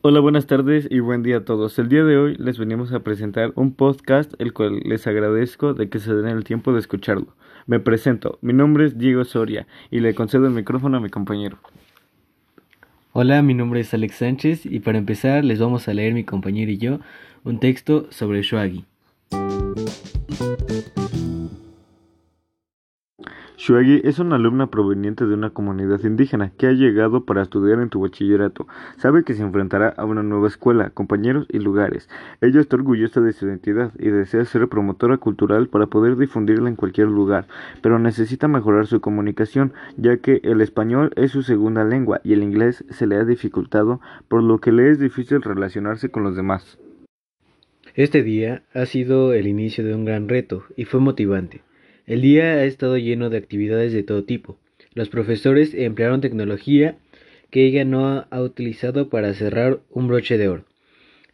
Hola, buenas tardes y buen día a todos. El día de hoy les venimos a presentar un podcast el cual les agradezco de que se den el tiempo de escucharlo. Me presento, mi nombre es Diego Soria y le concedo el micrófono a mi compañero. Hola, mi nombre es Alex Sánchez y para empezar les vamos a leer mi compañero y yo un texto sobre Shuagi. Shuagi es una alumna proveniente de una comunidad indígena que ha llegado para estudiar en tu bachillerato. Sabe que se enfrentará a una nueva escuela, compañeros y lugares. Ella está orgullosa de su identidad y desea ser promotora cultural para poder difundirla en cualquier lugar, pero necesita mejorar su comunicación, ya que el español es su segunda lengua y el inglés se le ha dificultado, por lo que le es difícil relacionarse con los demás. Este día ha sido el inicio de un gran reto y fue motivante. El día ha estado lleno de actividades de todo tipo. Los profesores emplearon tecnología que ella no ha utilizado para cerrar un broche de oro.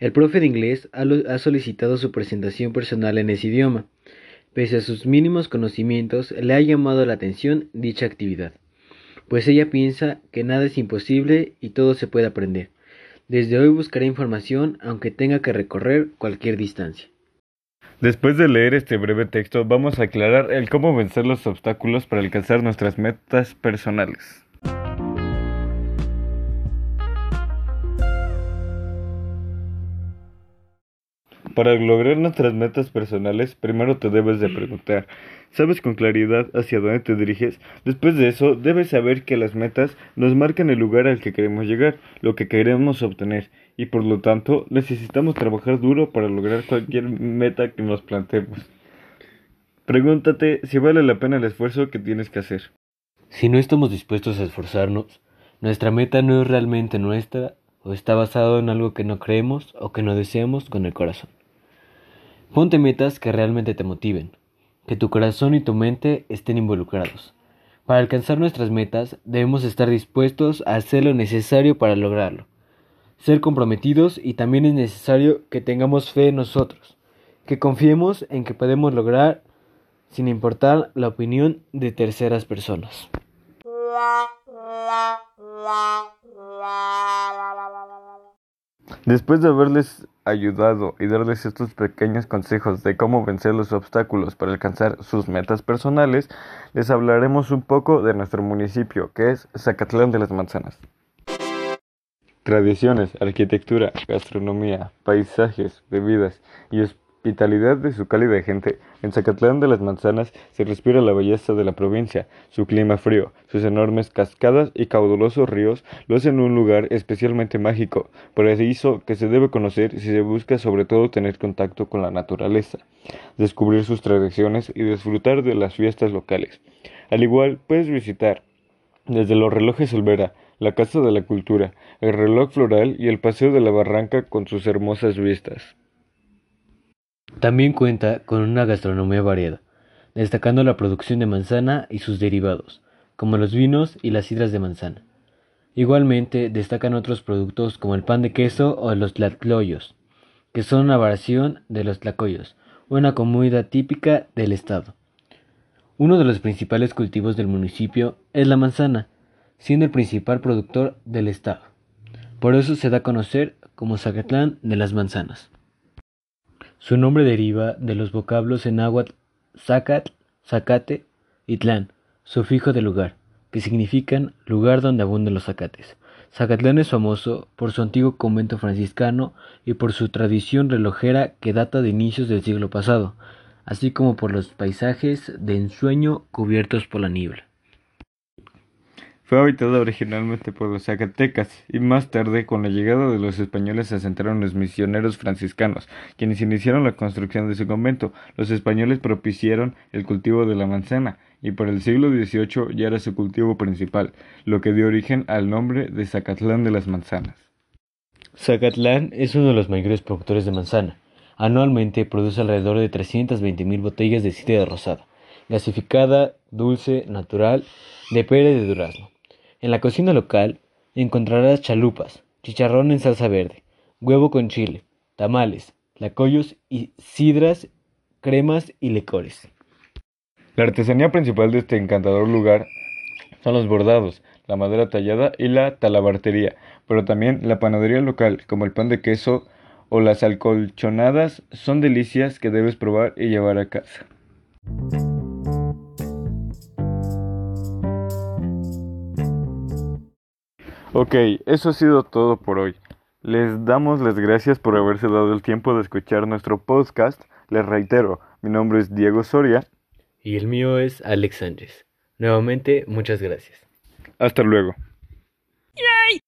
El profe de inglés ha solicitado su presentación personal en ese idioma. Pese a sus mínimos conocimientos, le ha llamado la atención dicha actividad, pues ella piensa que nada es imposible y todo se puede aprender. Desde hoy buscará información aunque tenga que recorrer cualquier distancia. Después de leer este breve texto, vamos a aclarar el cómo vencer los obstáculos para alcanzar nuestras metas personales. Para lograr nuestras metas personales, primero te debes de preguntar, ¿sabes con claridad hacia dónde te diriges? Después de eso, debes saber que las metas nos marcan el lugar al que queremos llegar, lo que queremos obtener, y por lo tanto necesitamos trabajar duro para lograr cualquier meta que nos planteemos. Pregúntate si vale la pena el esfuerzo que tienes que hacer. Si no estamos dispuestos a esforzarnos, nuestra meta no es realmente nuestra o está basado en algo que no creemos o que no deseamos con el corazón. Ponte metas que realmente te motiven, que tu corazón y tu mente estén involucrados. Para alcanzar nuestras metas debemos estar dispuestos a hacer lo necesario para lograrlo. Ser comprometidos y también es necesario que tengamos fe en nosotros, que confiemos en que podemos lograr sin importar la opinión de terceras personas. Después de haberles ayudado y darles estos pequeños consejos de cómo vencer los obstáculos para alcanzar sus metas personales, les hablaremos un poco de nuestro municipio, que es Zacatlán de las Manzanas. Tradiciones, arquitectura, gastronomía, paisajes, bebidas y hospitalidad de su cálida gente, en Zacatlán de las Manzanas se respira la belleza de la provincia. Su clima frío, sus enormes cascadas y caudalosos ríos lo hacen un lugar especialmente mágico, por eso que se debe conocer si se busca sobre todo tener contacto con la naturaleza, descubrir sus tradiciones y disfrutar de las fiestas locales. Al igual, puedes visitar desde los relojes Olvera, la Casa de la Cultura, el reloj floral y el Paseo de la Barranca con sus hermosas vistas. También cuenta con una gastronomía variada, destacando la producción de manzana y sus derivados, como los vinos y las sidras de manzana. Igualmente destacan otros productos como el pan de queso o los tlatloyos, que son una variación de los tlacoyos, una comida típica del estado. Uno de los principales cultivos del municipio es la manzana, siendo el principal productor del estado. Por eso se da a conocer como Zacatlán de las Manzanas. Su nombre deriva de los vocablos en náhuatl zacat, zacate y tlán, sufijo de lugar, que significan lugar donde abundan los zacates. Zacatlán es famoso por su antiguo convento franciscano y por su tradición relojera que data de inicios del siglo pasado, así como por los paisajes de ensueño cubiertos por la niebla. Fue habitada originalmente por los zacatecas y más tarde con la llegada de los españoles se asentaron los misioneros franciscanos, quienes iniciaron la construcción de su convento. Los españoles propiciaron el cultivo de la manzana y por el siglo XVIII ya era su cultivo principal, lo que dio origen al nombre de Zacatlán de las Manzanas. Zacatlán es uno de los mayores productores de manzana. Anualmente produce alrededor de 320.000 botellas de sidra rosada, gasificada, dulce, natural, de pera y de durazno. En la cocina local encontrarás chalupas, chicharrón en salsa verde, huevo con chile, tamales, lacoyos y sidras, cremas y licores. La artesanía principal de este encantador lugar son los bordados, la madera tallada y la talabartería, pero también la panadería local, como el pan de queso o las alcolchonadas, son delicias que debes probar y llevar a casa. Ok, eso ha sido todo por hoy. Les damos las gracias por haberse dado el tiempo de escuchar nuestro podcast. Les reitero, mi nombre es Diego Soria. Y el mío es Alex Sánchez. Nuevamente, muchas gracias. Hasta luego. ¡Yay!